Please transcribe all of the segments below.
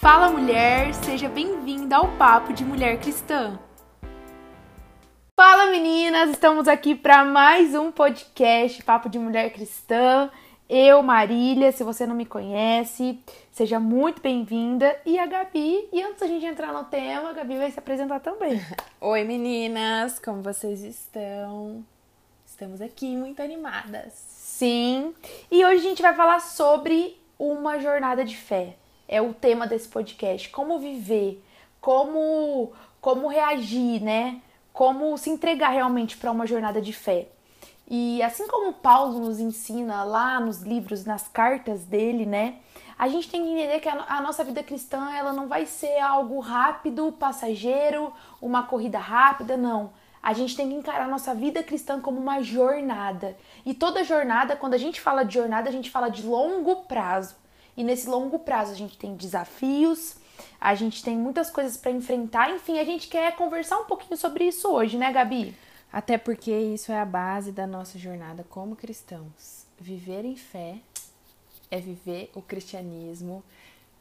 Fala mulher, seja bem-vinda ao Papo de Mulher Cristã. Fala meninas, estamos aqui para mais um podcast Papo de Mulher Cristã. Eu, Marília, se você não me conhece, seja muito bem-vinda. E a Gabi, e antes da gente entrar no tema, a Gabi vai se apresentar também. Oi meninas, como vocês estão? Estamos aqui muito animadas. Sim, e hoje a gente vai falar sobre uma jornada de fé. É o tema desse podcast. Como viver, como, como reagir, né? Como se entregar realmente para uma jornada de fé. E assim como Paulo nos ensina lá nos livros, nas cartas dele, né? A gente tem que entender que a, nossa vida cristã, ela não vai ser algo rápido, passageiro, uma corrida rápida, não. A gente tem que encarar a nossa vida cristã como uma jornada. E toda jornada, quando a gente fala de jornada, a gente fala de longo prazo. E nesse longo prazo a gente tem desafios, a gente tem muitas coisas para enfrentar. Enfim, a gente quer conversar um pouquinho sobre isso hoje, né, Gabi? Até porque isso é a base da nossa jornada como cristãos. Viver em fé é viver o cristianismo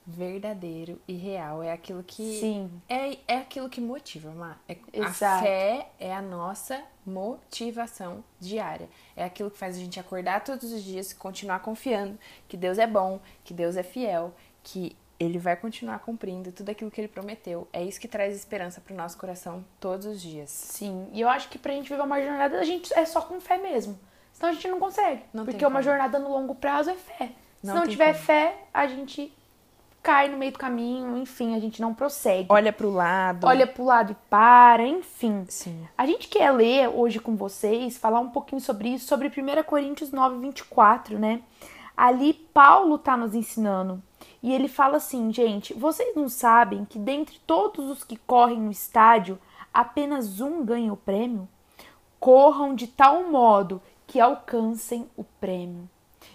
verdadeiro e real. É aquilo que. Sim. É, é aquilo que motiva, Má. É, a fé é a nossa motivação diária. É aquilo que faz a gente acordar todos os dias e continuar confiando que Deus é bom, que Deus é fiel, que ele vai continuar cumprindo tudo aquilo que ele prometeu. É isso que traz esperança para o nosso coração todos os dias. Sim, e eu acho que pra gente viver uma jornada, a gente é só com fé mesmo. Senão a gente não consegue. Não porque uma jornada no longo prazo é fé. Se não, não tiver como. fé, a gente cai no meio do caminho, enfim, a gente não prossegue. Olha pro lado. Olha pro lado e para, enfim. Sim. A gente quer ler hoje com vocês, falar um pouquinho sobre isso, sobre 1 Coríntios 9, 24, né? Ali Paulo tá nos ensinando. E ele fala assim, gente, vocês não sabem que dentre todos os que correm no estádio, apenas um ganha o prêmio? Corram de tal modo que alcancem o prêmio.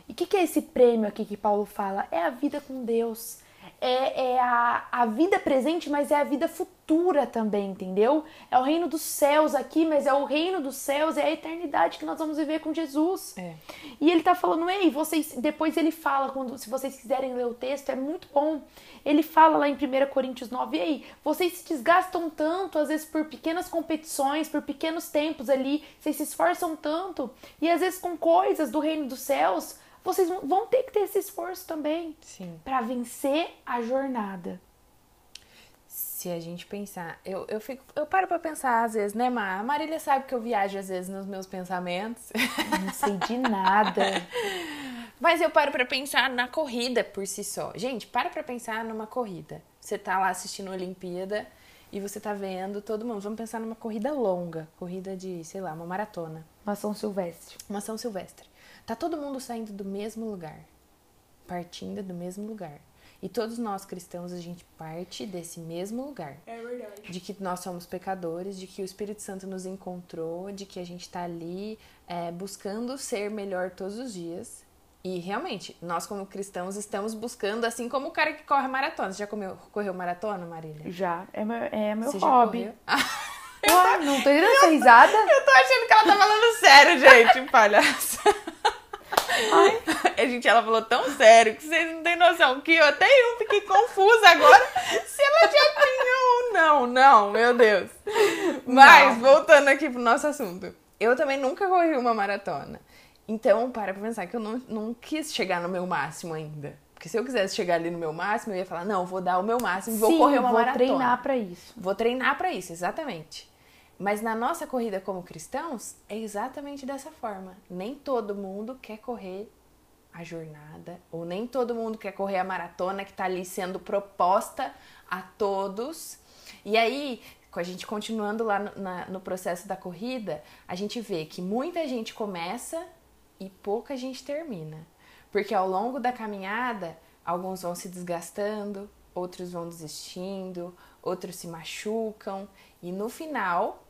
E o que, que é esse prêmio aqui que Paulo fala? É a vida com Deus é, é a, a vida presente, mas é a vida futura também, entendeu? É o reino dos céus aqui, mas é o reino dos céus, é a eternidade que nós vamos viver com Jesus. É. E ele tá falando, ei, vocês. Depois ele fala, quando, se vocês quiserem ler o texto, é muito bom. Ele fala lá em 1 Coríntios 9, ei, vocês se desgastam tanto, às vezes por pequenas competições, por pequenos tempos ali, vocês se esforçam tanto, e às vezes com coisas do reino dos céus vocês vão ter que ter esse esforço também para vencer a jornada. Se a gente pensar, eu, eu fico, eu paro para pensar às vezes, né, Mar? A Marília sabe que eu viajo às vezes nos meus pensamentos. Não sei de nada. Mas eu paro para pensar na corrida por si só. Gente, para para pensar numa corrida. Você tá lá assistindo a Olimpíada e você tá vendo todo mundo. Vamos pensar numa corrida longa, corrida de, sei lá, uma maratona. Uma São Silvestre. Uma São Silvestre. Tá todo mundo saindo do mesmo lugar, partindo do mesmo lugar. E todos nós cristãos, a gente parte desse mesmo lugar. É verdade. De que nós somos pecadores, de que o Espírito Santo nos encontrou, de que a gente tá ali é, buscando ser melhor todos os dias. E realmente, nós como cristãos estamos buscando, assim como o cara que corre maratona. Você já comeu, correu maratona, Marília? Já, é meu, é meu Você hobby. Já Ué, não tô indo essa risada? Eu tô achando que ela tá falando sério, gente, palhaça. Ai. Gente, ela falou tão sério que vocês não têm noção. Que eu até eu fiquei confusa agora se ela já tinha ou não. Não, meu Deus. Mas, não. voltando aqui pro nosso assunto. Eu também nunca corri uma maratona. Então, para pra pensar que eu não, não quis chegar no meu máximo ainda. Porque se eu quisesse chegar ali no meu máximo, eu ia falar, não, vou dar o meu máximo, vou Sim, correr uma vou maratona. Vou treinar para isso. Vou treinar para isso, exatamente. Mas na nossa corrida como cristãos, é exatamente dessa forma. Nem todo mundo quer correr a jornada, ou nem todo mundo quer correr a maratona que está ali sendo proposta a todos. E aí, com a gente continuando lá no, na, no processo da corrida, a gente vê que muita gente começa e pouca gente termina. Porque ao longo da caminhada, alguns vão se desgastando, outros vão desistindo, outros se machucam, e no final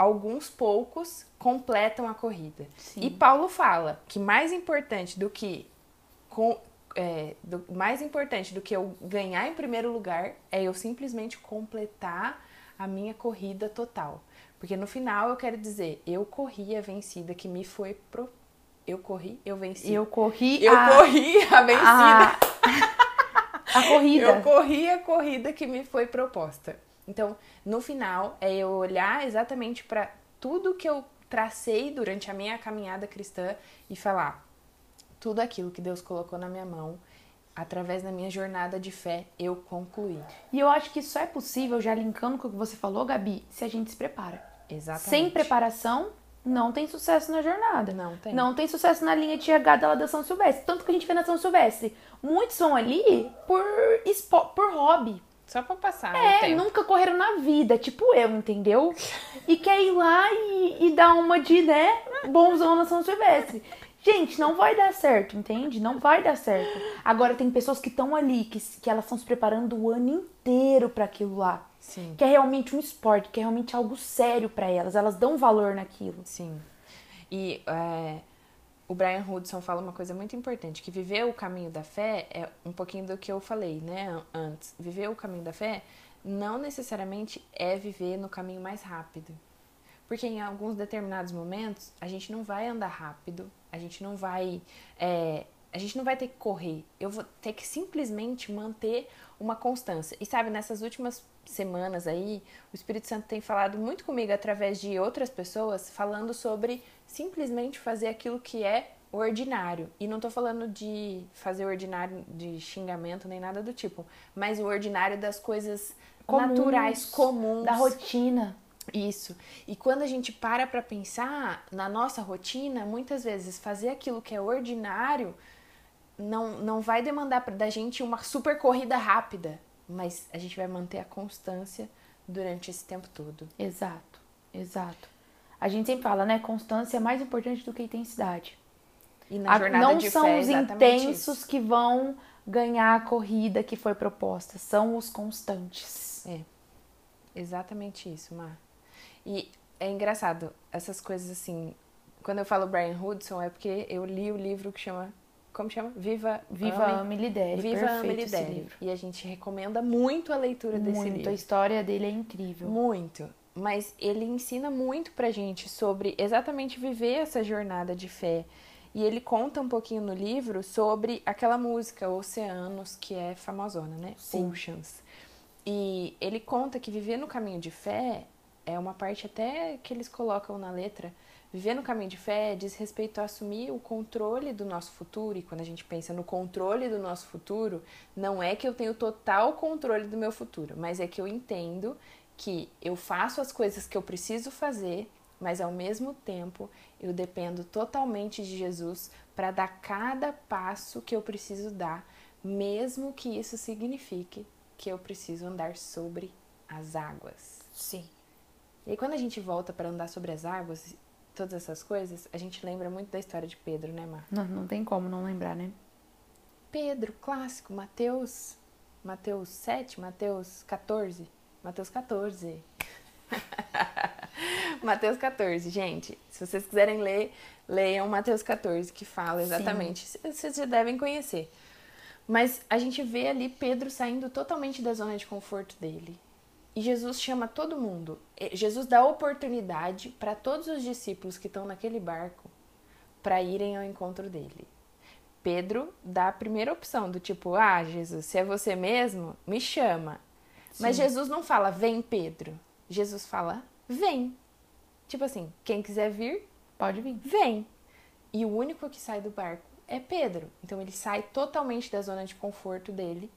alguns poucos completam a corrida. Sim. E Paulo fala que mais importante do que com, é, do, mais importante do que eu ganhar em primeiro lugar é eu simplesmente completar a minha corrida total. Porque no final eu quero dizer, eu corri a vencida que me foi pro... eu corri, eu venci. Eu corri eu a... corri a vencida. A... a corrida. Eu corri a corrida que me foi proposta. Então, no final, é eu olhar exatamente para tudo que eu tracei durante a minha caminhada cristã e falar tudo aquilo que Deus colocou na minha mão, através da minha jornada de fé, eu concluí. E eu acho que isso é possível, já linkando com o que você falou, Gabi, se a gente se prepara. Exatamente. Sem preparação, não tem sucesso na jornada. Não tem. Não tem sucesso na linha de chegada lá da São Silvestre. Tanto que a gente vê na São Silvestre. Muitos vão ali por, por hobby. Só pra passar. É, nunca correram na vida, tipo eu, entendeu? E quer ir lá e, e dar uma de, né, bonzão na São Silvestre. Gente, não vai dar certo, entende? Não vai dar certo. Agora tem pessoas que estão ali, que, que elas estão se preparando o ano inteiro para aquilo lá. Sim. Que é realmente um esporte, que é realmente algo sério para elas. Elas dão valor naquilo. Sim. E é, o Brian Hudson fala uma coisa muito importante, que viver o caminho da fé é um pouquinho do que eu falei, né, antes. Viver o caminho da fé não necessariamente é viver no caminho mais rápido. Porque em alguns determinados momentos a gente não vai andar rápido, a gente não vai. É, a gente não vai ter que correr. Eu vou ter que simplesmente manter uma constância. E sabe, nessas últimas semanas aí, o Espírito Santo tem falado muito comigo através de outras pessoas, falando sobre simplesmente fazer aquilo que é ordinário. E não tô falando de fazer ordinário de xingamento nem nada do tipo, mas o ordinário das coisas comuns, naturais, comuns. Da rotina. Isso. E quando a gente para para pensar na nossa rotina, muitas vezes fazer aquilo que é ordinário não, não vai demandar da gente uma super corrida rápida, mas a gente vai manter a constância durante esse tempo todo. Exato, exato. A gente sempre fala, né? Constância é mais importante do que intensidade. E na jornada não de são fé, os intensos isso. que vão ganhar a corrida que foi proposta, são os constantes. É. Exatamente isso, Mar. E é engraçado, essas coisas assim. Quando eu falo Brian Hudson, é porque eu li o livro que chama. Como chama? Viva, Viva, Ame, e Lidere. Viva, Ame, Lidere. E a gente recomenda muito a leitura desse Muito. livro. A história dele é incrível. Muito. Mas ele ensina muito pra gente sobre exatamente viver essa jornada de fé. E ele conta um pouquinho no livro sobre aquela música Oceanos, que é famosona, né? Sim. Oceans. E ele conta que viver no caminho de fé é uma parte até que eles colocam na letra. Viver no caminho de fé diz respeito a assumir o controle do nosso futuro. E quando a gente pensa no controle do nosso futuro, não é que eu tenho total controle do meu futuro, mas é que eu entendo que eu faço as coisas que eu preciso fazer, mas ao mesmo tempo eu dependo totalmente de Jesus para dar cada passo que eu preciso dar, mesmo que isso signifique que eu preciso andar sobre as águas. Sim. E aí, quando a gente volta para andar sobre as águas, todas essas coisas, a gente lembra muito da história de Pedro, né, Mar? Não, não tem como não lembrar, né? Pedro, clássico, Mateus, Mateus 7, Mateus 14, Mateus 14. Mateus 14, gente. Se vocês quiserem ler, leiam Mateus 14, que fala exatamente. Vocês já devem conhecer. Mas a gente vê ali Pedro saindo totalmente da zona de conforto dele. E Jesus chama todo mundo. Jesus dá oportunidade para todos os discípulos que estão naquele barco para irem ao encontro dele. Pedro dá a primeira opção do tipo: "Ah, Jesus, se é você mesmo, me chama". Mas Sim. Jesus não fala: "Vem, Pedro". Jesus fala: "Vem". Tipo assim, quem quiser vir, Pode vir. vem. E o único que sai do barco é Pedro. Então ele sai totalmente da zona de conforto dele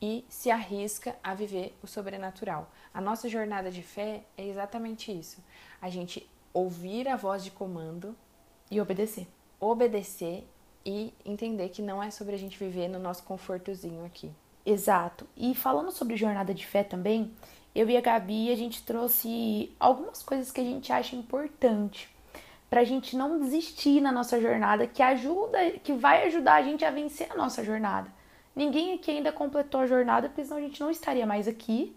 e se arrisca a viver o sobrenatural. A nossa jornada de fé é exatamente isso. A gente ouvir a voz de comando, E obedecer. obedecer e entender que não é sobre a gente viver no nosso confortozinho aqui. Exato. E falando sobre jornada de fé também, eu e a Gabi, a gente trouxe algumas coisas que a gente acha importante pra gente não desistir na nossa jornada, que ajuda, que vai ajudar a gente a vencer a nossa jornada. Ninguém aqui ainda completou a jornada, porque senão a gente não estaria mais aqui.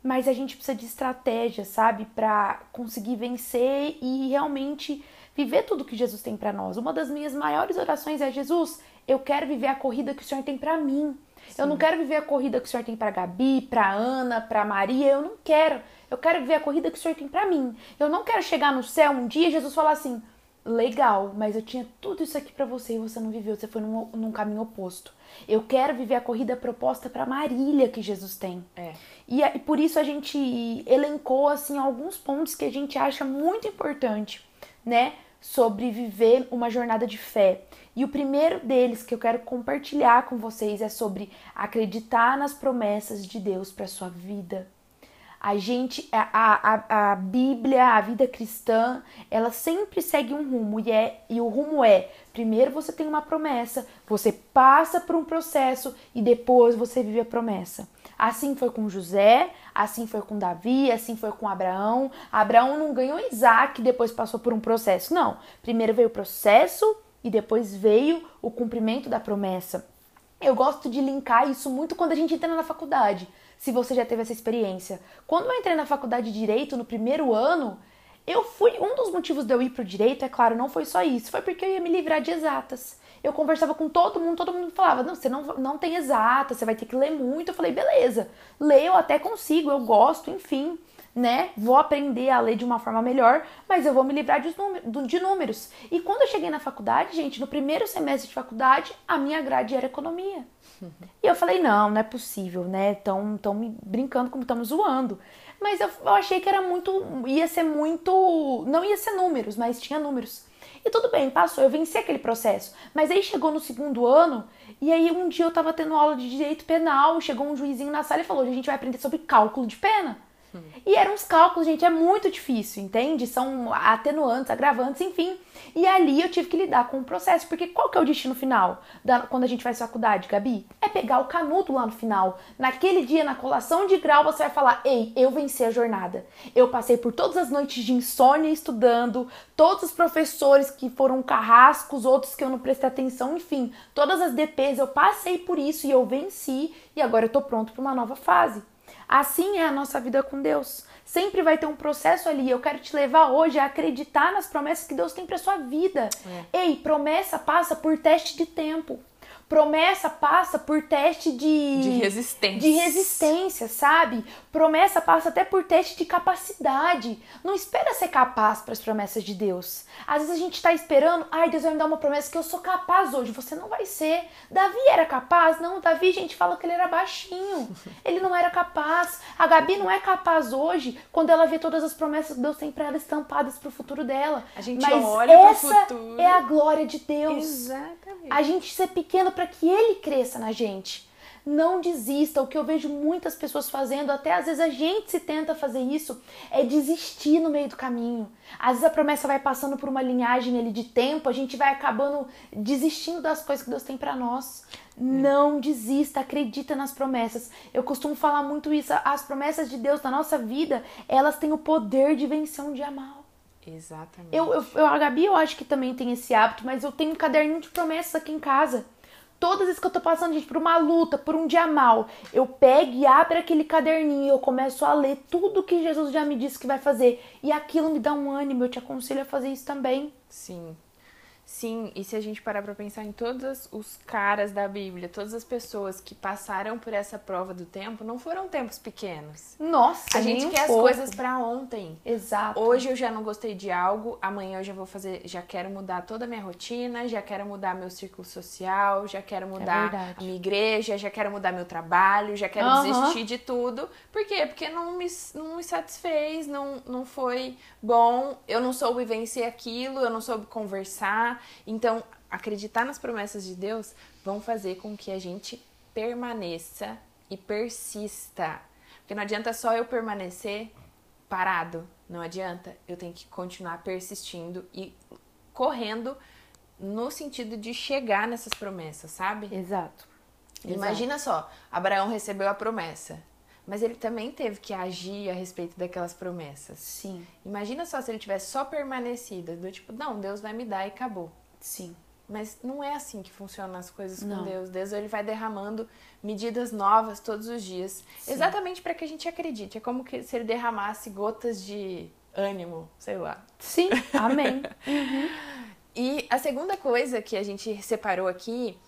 Mas a gente precisa de estratégia, sabe, Pra conseguir vencer e realmente viver tudo que Jesus tem pra nós. Uma das minhas maiores orações é: Jesus, eu quero viver a corrida que o Senhor tem pra mim. Eu não quero viver a corrida que o Senhor tem pra Gabi, pra Ana, pra Maria. Eu não quero. Eu quero viver a corrida que o Senhor tem pra mim. Eu não quero chegar no céu um dia e Jesus falar assim: legal, mas eu tinha tudo isso aqui para você e você não viveu, você foi num, num caminho oposto. Eu quero viver a corrida proposta para Marília que Jesus tem. É. E, e por isso a gente elencou assim alguns pontos que a gente acha muito importante, né, sobre viver uma jornada de fé. E o primeiro deles que eu quero compartilhar com vocês é sobre acreditar nas promessas de Deus para sua vida. A gente, a, a, a Bíblia, a vida cristã, ela sempre segue um rumo e, é, e o rumo é: primeiro você tem uma promessa, você passa por um processo e depois você vive a promessa. Assim foi com José, assim foi com Davi, assim foi com Abraão. Abraão não ganhou Isaac e depois passou por um processo. Não. Primeiro veio o processo e depois veio o cumprimento da promessa. Eu gosto de linkar isso muito quando a gente entra na faculdade se você já teve essa experiência. Quando eu entrei na faculdade de Direito no primeiro ano, eu fui. Um dos motivos de eu ir pro direito, é claro, não foi só isso, foi porque eu ia me livrar de exatas. Eu conversava com todo mundo, todo mundo falava: não, você não, não tem exata, você vai ter que ler muito. Eu falei: beleza, leio, até consigo, eu gosto, enfim né? Vou aprender a ler de uma forma melhor, mas eu vou me livrar de, de números. E quando eu cheguei na faculdade, gente, no primeiro semestre de faculdade, a minha grade era economia. E eu falei, não, não é possível, né? Estão tão me brincando como estamos zoando. Mas eu, eu achei que era muito. ia ser muito. Não ia ser números, mas tinha números. E tudo bem, passou, eu venci aquele processo. Mas aí chegou no segundo ano, e aí um dia eu tava tendo aula de direito penal, chegou um juizinho na sala e falou: a gente vai aprender sobre cálculo de pena. E eram os cálculos, gente, é muito difícil, entende? São atenuantes, agravantes, enfim. E ali eu tive que lidar com o processo, porque qual que é o destino final da, quando a gente faz faculdade, Gabi? É pegar o canudo lá no final. Naquele dia, na colação de grau, você vai falar: Ei, eu venci a jornada. Eu passei por todas as noites de insônia estudando, todos os professores que foram carrascos, outros que eu não prestei atenção, enfim, todas as DPs, eu passei por isso e eu venci, e agora eu tô pronto para uma nova fase. Assim é a nossa vida com Deus. Sempre vai ter um processo ali. Eu quero te levar hoje a acreditar nas promessas que Deus tem para sua vida. É. Ei, promessa passa por teste de tempo. Promessa passa por teste de, de resistência. De resistência, sabe? Promessa passa até por teste de capacidade. Não espera ser capaz para as promessas de Deus. Às vezes a gente está esperando, ai, Deus vai me dar uma promessa que eu sou capaz hoje. Você não vai ser. Davi era capaz? Não, Davi, gente fala que ele era baixinho. Ele não era capaz. A Gabi não é capaz hoje quando ela vê todas as promessas que Deus tem para ela estampadas para o futuro dela. A gente Mas olha para o futuro. É a glória de Deus. Exatamente. A gente ser pequeno para que ele cresça na gente. Não desista. O que eu vejo muitas pessoas fazendo, até às vezes a gente se tenta fazer isso, é desistir no meio do caminho. Às vezes a promessa vai passando por uma linhagem ali de tempo, a gente vai acabando desistindo das coisas que Deus tem para nós. Não desista, acredita nas promessas. Eu costumo falar muito isso. As promessas de Deus na nossa vida, elas têm o poder de vencer um dia mal. Exatamente. Eu, eu, eu, a Gabi, eu acho que também tem esse hábito, mas eu tenho um caderninho de promessas aqui em casa. Todas as que eu tô passando, gente, por uma luta, por um dia mal, eu pego e abro aquele caderninho eu começo a ler tudo que Jesus já me disse que vai fazer. E aquilo me dá um ânimo, eu te aconselho a fazer isso também. Sim. Sim, e se a gente parar para pensar em todos os caras da Bíblia, todas as pessoas que passaram por essa prova do tempo, não foram tempos pequenos. Nossa, a gente quer as coisas para ontem. Exato. Hoje eu já não gostei de algo, amanhã eu já vou fazer, já quero mudar toda a minha rotina, já quero mudar meu círculo social, já quero mudar é a minha igreja, já quero mudar meu trabalho, já quero uhum. desistir de tudo. Por quê? Porque não me, não me satisfez, não, não foi bom, eu não soube vencer aquilo, eu não soube conversar. Então, acreditar nas promessas de Deus vão fazer com que a gente permaneça e persista. Porque não adianta só eu permanecer parado, não adianta. Eu tenho que continuar persistindo e correndo no sentido de chegar nessas promessas, sabe? Exato. Imagina Exato. só, Abraão recebeu a promessa, mas ele também teve que agir a respeito daquelas promessas. Sim. Imagina só se ele tivesse só permanecido, do tipo, não, Deus vai me dar e acabou. Sim. Mas não é assim que funcionam as coisas não. com Deus. Deus ele vai derramando medidas novas todos os dias, Sim. exatamente para que a gente acredite. É como que se ele derramasse gotas de ânimo, sei lá. Sim, amém. uhum. E a segunda coisa que a gente separou aqui,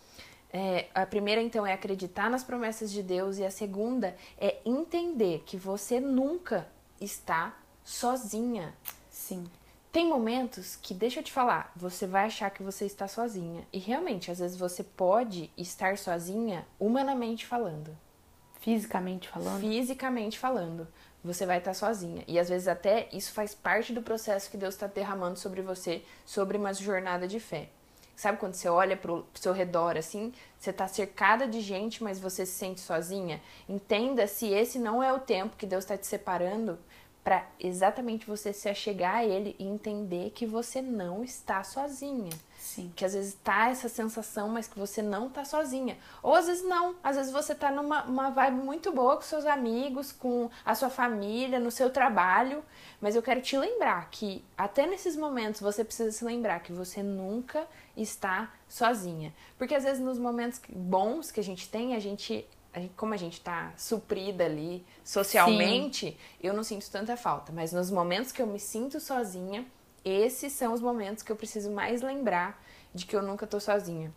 é, a primeira então é acreditar nas promessas de Deus e a segunda é entender que você nunca está sozinha. Sim. Tem momentos que, deixa eu te falar, você vai achar que você está sozinha. E realmente, às vezes você pode estar sozinha, humanamente falando. Fisicamente falando? Fisicamente falando. Você vai estar sozinha. E às vezes até isso faz parte do processo que Deus está derramando sobre você, sobre uma jornada de fé. Sabe quando você olha pro seu redor assim, você tá cercada de gente, mas você se sente sozinha? Entenda se esse não é o tempo que Deus está te separando para exatamente você se achegar a ele e entender que você não está sozinha. Sim. Que às vezes tá essa sensação, mas que você não tá sozinha. Ou às vezes não, às vezes você tá numa uma vibe muito boa com seus amigos, com a sua família, no seu trabalho, mas eu quero te lembrar que até nesses momentos você precisa se lembrar que você nunca está sozinha. Porque às vezes nos momentos bons que a gente tem, a gente como a gente tá suprida ali socialmente, Sim. eu não sinto tanta falta. Mas nos momentos que eu me sinto sozinha, esses são os momentos que eu preciso mais lembrar de que eu nunca tô sozinha.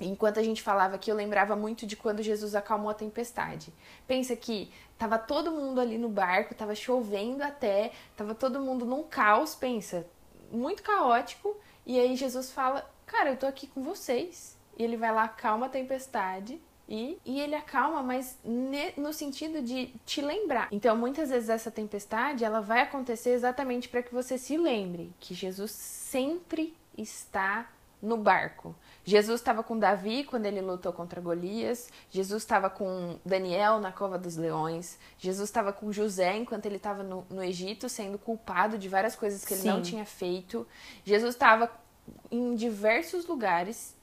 Enquanto a gente falava aqui, eu lembrava muito de quando Jesus acalmou a tempestade. Pensa que tava todo mundo ali no barco, tava chovendo até, tava todo mundo num caos, pensa, muito caótico. E aí Jesus fala: Cara, eu tô aqui com vocês. E ele vai lá, acalma a tempestade e, e ele acalma, mas ne, no sentido de te lembrar. Então, muitas vezes essa tempestade, ela vai acontecer exatamente para que você se lembre que Jesus sempre está no barco. Jesus estava com Davi quando ele lutou contra Golias. Jesus estava com Daniel na cova dos leões. Jesus estava com José enquanto ele estava no, no, Egito, sendo culpado de várias coisas que ele Sim. não tinha feito. Jesus estava em diversos lugares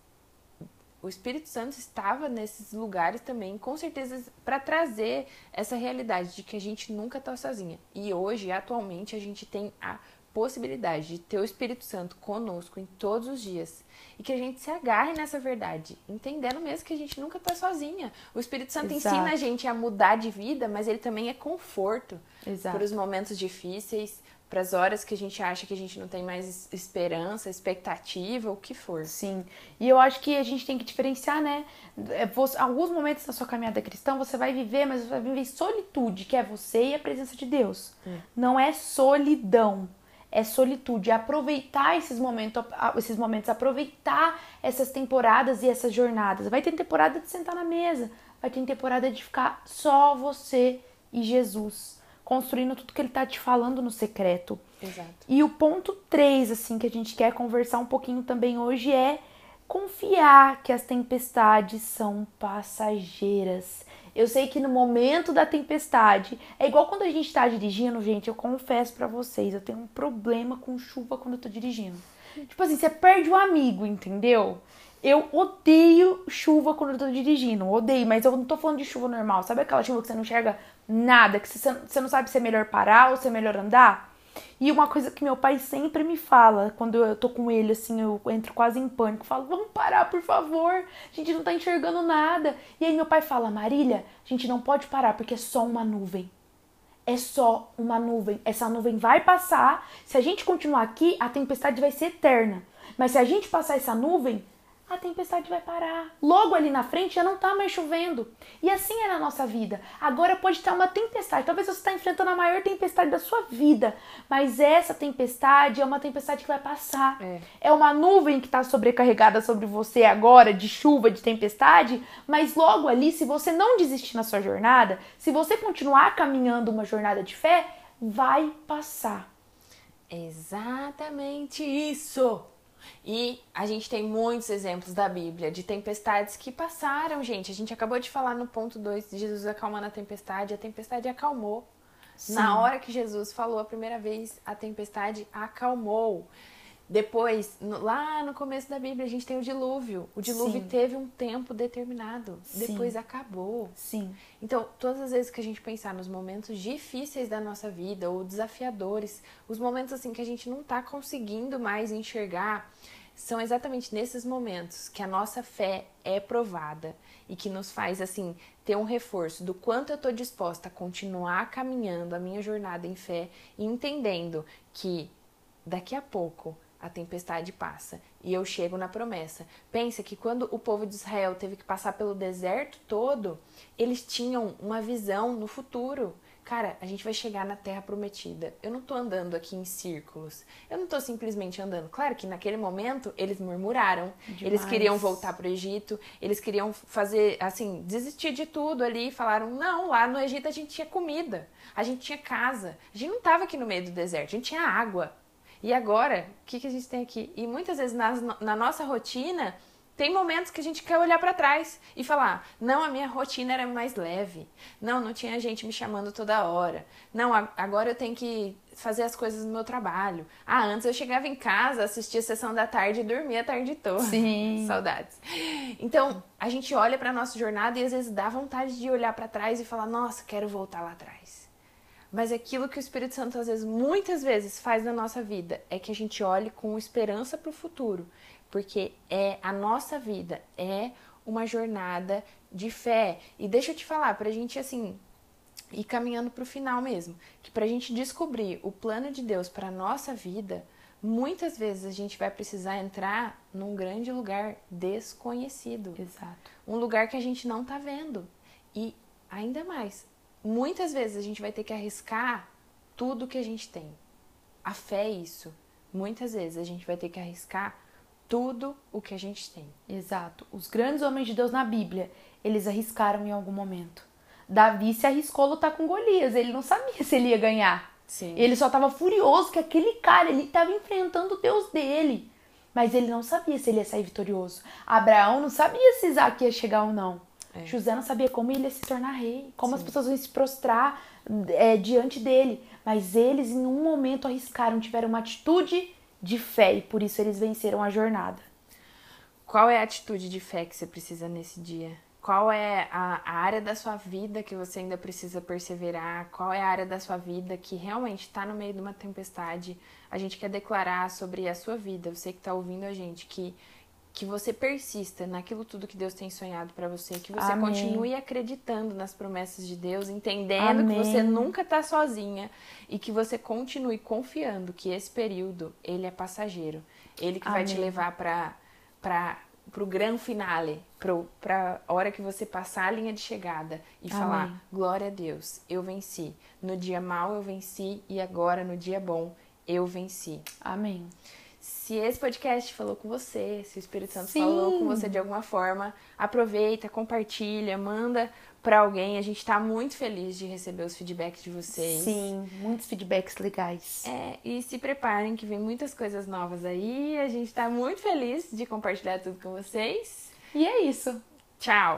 o Espírito Santo estava nesses lugares também, com certeza, para trazer essa realidade de que a gente nunca está sozinha. E hoje, atualmente, a gente tem a possibilidade de ter o Espírito Santo conosco em todos os dias e que a gente se agarre nessa verdade, entendendo mesmo que a gente nunca está sozinha. O Espírito Santo Exato. ensina a gente a mudar de vida, mas ele também é conforto para os momentos difíceis, para as horas que a gente acha que a gente não tem mais esperança, expectativa, o que for. Sim. E eu acho que a gente tem que diferenciar, né? É, alguns momentos da sua caminhada cristã você vai viver, mas você vai viver solitude, que é você e a presença de Deus. Hum. Não é solidão. É solitude, é aproveitar esses momentos, esses momentos, aproveitar essas temporadas e essas jornadas. Vai ter temporada de sentar na mesa, vai ter temporada de ficar só você e Jesus construindo tudo que ele tá te falando no secreto. Exato. E o ponto 3, assim, que a gente quer conversar um pouquinho também hoje é confiar que as tempestades são passageiras. Eu sei que no momento da tempestade, é igual quando a gente tá dirigindo, gente, eu confesso para vocês, eu tenho um problema com chuva quando eu tô dirigindo. Tipo assim, você perde o um amigo, entendeu? Eu odeio chuva quando eu tô dirigindo, odeio, mas eu não tô falando de chuva normal. Sabe aquela chuva que você não enxerga nada, que você não sabe se é melhor parar ou se é melhor andar? E uma coisa que meu pai sempre me fala, quando eu tô com ele, assim, eu entro quase em pânico, falo, vamos parar, por favor, a gente não tá enxergando nada. E aí meu pai fala, Marília, a gente não pode parar porque é só uma nuvem. É só uma nuvem. Essa nuvem vai passar. Se a gente continuar aqui, a tempestade vai ser eterna. Mas se a gente passar essa nuvem, a tempestade vai parar. Logo ali na frente já não tá mais chovendo. E assim é na nossa vida. Agora pode estar uma tempestade. Talvez você está enfrentando a maior tempestade da sua vida. Mas essa tempestade é uma tempestade que vai passar. É, é uma nuvem que está sobrecarregada sobre você agora, de chuva, de tempestade. Mas logo ali, se você não desistir na sua jornada, se você continuar caminhando uma jornada de fé, vai passar. Exatamente isso. E a gente tem muitos exemplos da Bíblia de tempestades que passaram, gente. A gente acabou de falar no ponto 2 de Jesus acalmando a tempestade, a tempestade acalmou. Sim. Na hora que Jesus falou a primeira vez, a tempestade acalmou. Depois, no, lá no começo da Bíblia, a gente tem o dilúvio. O dilúvio Sim. teve um tempo determinado. Sim. Depois acabou. Sim. Então, todas as vezes que a gente pensar nos momentos difíceis da nossa vida ou desafiadores, os momentos assim que a gente não está conseguindo mais enxergar, são exatamente nesses momentos que a nossa fé é provada e que nos faz assim ter um reforço do quanto eu estou disposta a continuar caminhando a minha jornada em fé e entendendo que daqui a pouco a tempestade passa e eu chego na promessa. Pensa que quando o povo de Israel teve que passar pelo deserto todo, eles tinham uma visão no futuro. Cara, a gente vai chegar na terra prometida. Eu não tô andando aqui em círculos. Eu não tô simplesmente andando. Claro que naquele momento eles murmuraram. Demais. Eles queriam voltar pro Egito. Eles queriam fazer, assim, desistir de tudo ali. Falaram: não, lá no Egito a gente tinha comida. A gente tinha casa. A gente não tava aqui no meio do deserto. A gente tinha água. E agora, o que, que a gente tem aqui? E muitas vezes na, na nossa rotina tem momentos que a gente quer olhar para trás e falar: não, a minha rotina era mais leve. Não, não tinha gente me chamando toda hora. Não, agora eu tenho que fazer as coisas no meu trabalho. Ah, antes eu chegava em casa, assistia a sessão da tarde e dormia a tarde toda. Sim. Saudades. Então, a gente olha para nossa jornada e às vezes dá vontade de olhar para trás e falar: nossa, quero voltar lá atrás. Mas aquilo que o Espírito Santo às vezes, muitas vezes, faz na nossa vida é que a gente olhe com esperança para o futuro porque é a nossa vida é uma jornada de fé. E deixa eu te falar, pra gente assim ir caminhando pro final mesmo, que pra gente descobrir o plano de Deus para nossa vida, muitas vezes a gente vai precisar entrar num grande lugar desconhecido. Exato. Um lugar que a gente não tá vendo. E ainda mais, muitas vezes a gente vai ter que arriscar tudo que a gente tem. A fé é isso. Muitas vezes a gente vai ter que arriscar tudo o que a gente tem. Exato. Os grandes homens de Deus na Bíblia, eles arriscaram em algum momento. Davi se arriscou a lutar com Golias, ele não sabia se ele ia ganhar. Sim. Ele só estava furioso que aquele cara, ele estava enfrentando o Deus dele. Mas ele não sabia se ele ia sair vitorioso. Abraão não sabia se Isaac ia chegar ou não. É. José não sabia como ele ia se tornar rei, como Sim. as pessoas iam se prostrar é, diante dele. Mas eles, em um momento, arriscaram, tiveram uma atitude de fé e por isso eles venceram a jornada. Qual é a atitude de fé que você precisa nesse dia? Qual é a, a área da sua vida que você ainda precisa perseverar? Qual é a área da sua vida que realmente está no meio de uma tempestade? A gente quer declarar sobre a sua vida, você que está ouvindo a gente, que que você persista naquilo tudo que Deus tem sonhado para você, que você Amém. continue acreditando nas promessas de Deus, entendendo Amém. que você nunca está sozinha e que você continue confiando que esse período ele é passageiro, ele que Amém. vai te levar para para pro grande finale, para a hora que você passar a linha de chegada e falar glória a Deus, eu venci. No dia mal eu venci e agora no dia bom eu venci. Amém. Se esse podcast falou com você, se o Espírito Santo Sim. falou com você de alguma forma, aproveita, compartilha, manda para alguém. A gente está muito feliz de receber os feedbacks de vocês. Sim, muitos feedbacks legais. É, e se preparem que vem muitas coisas novas aí. A gente está muito feliz de compartilhar tudo com vocês. E é isso. Tchau.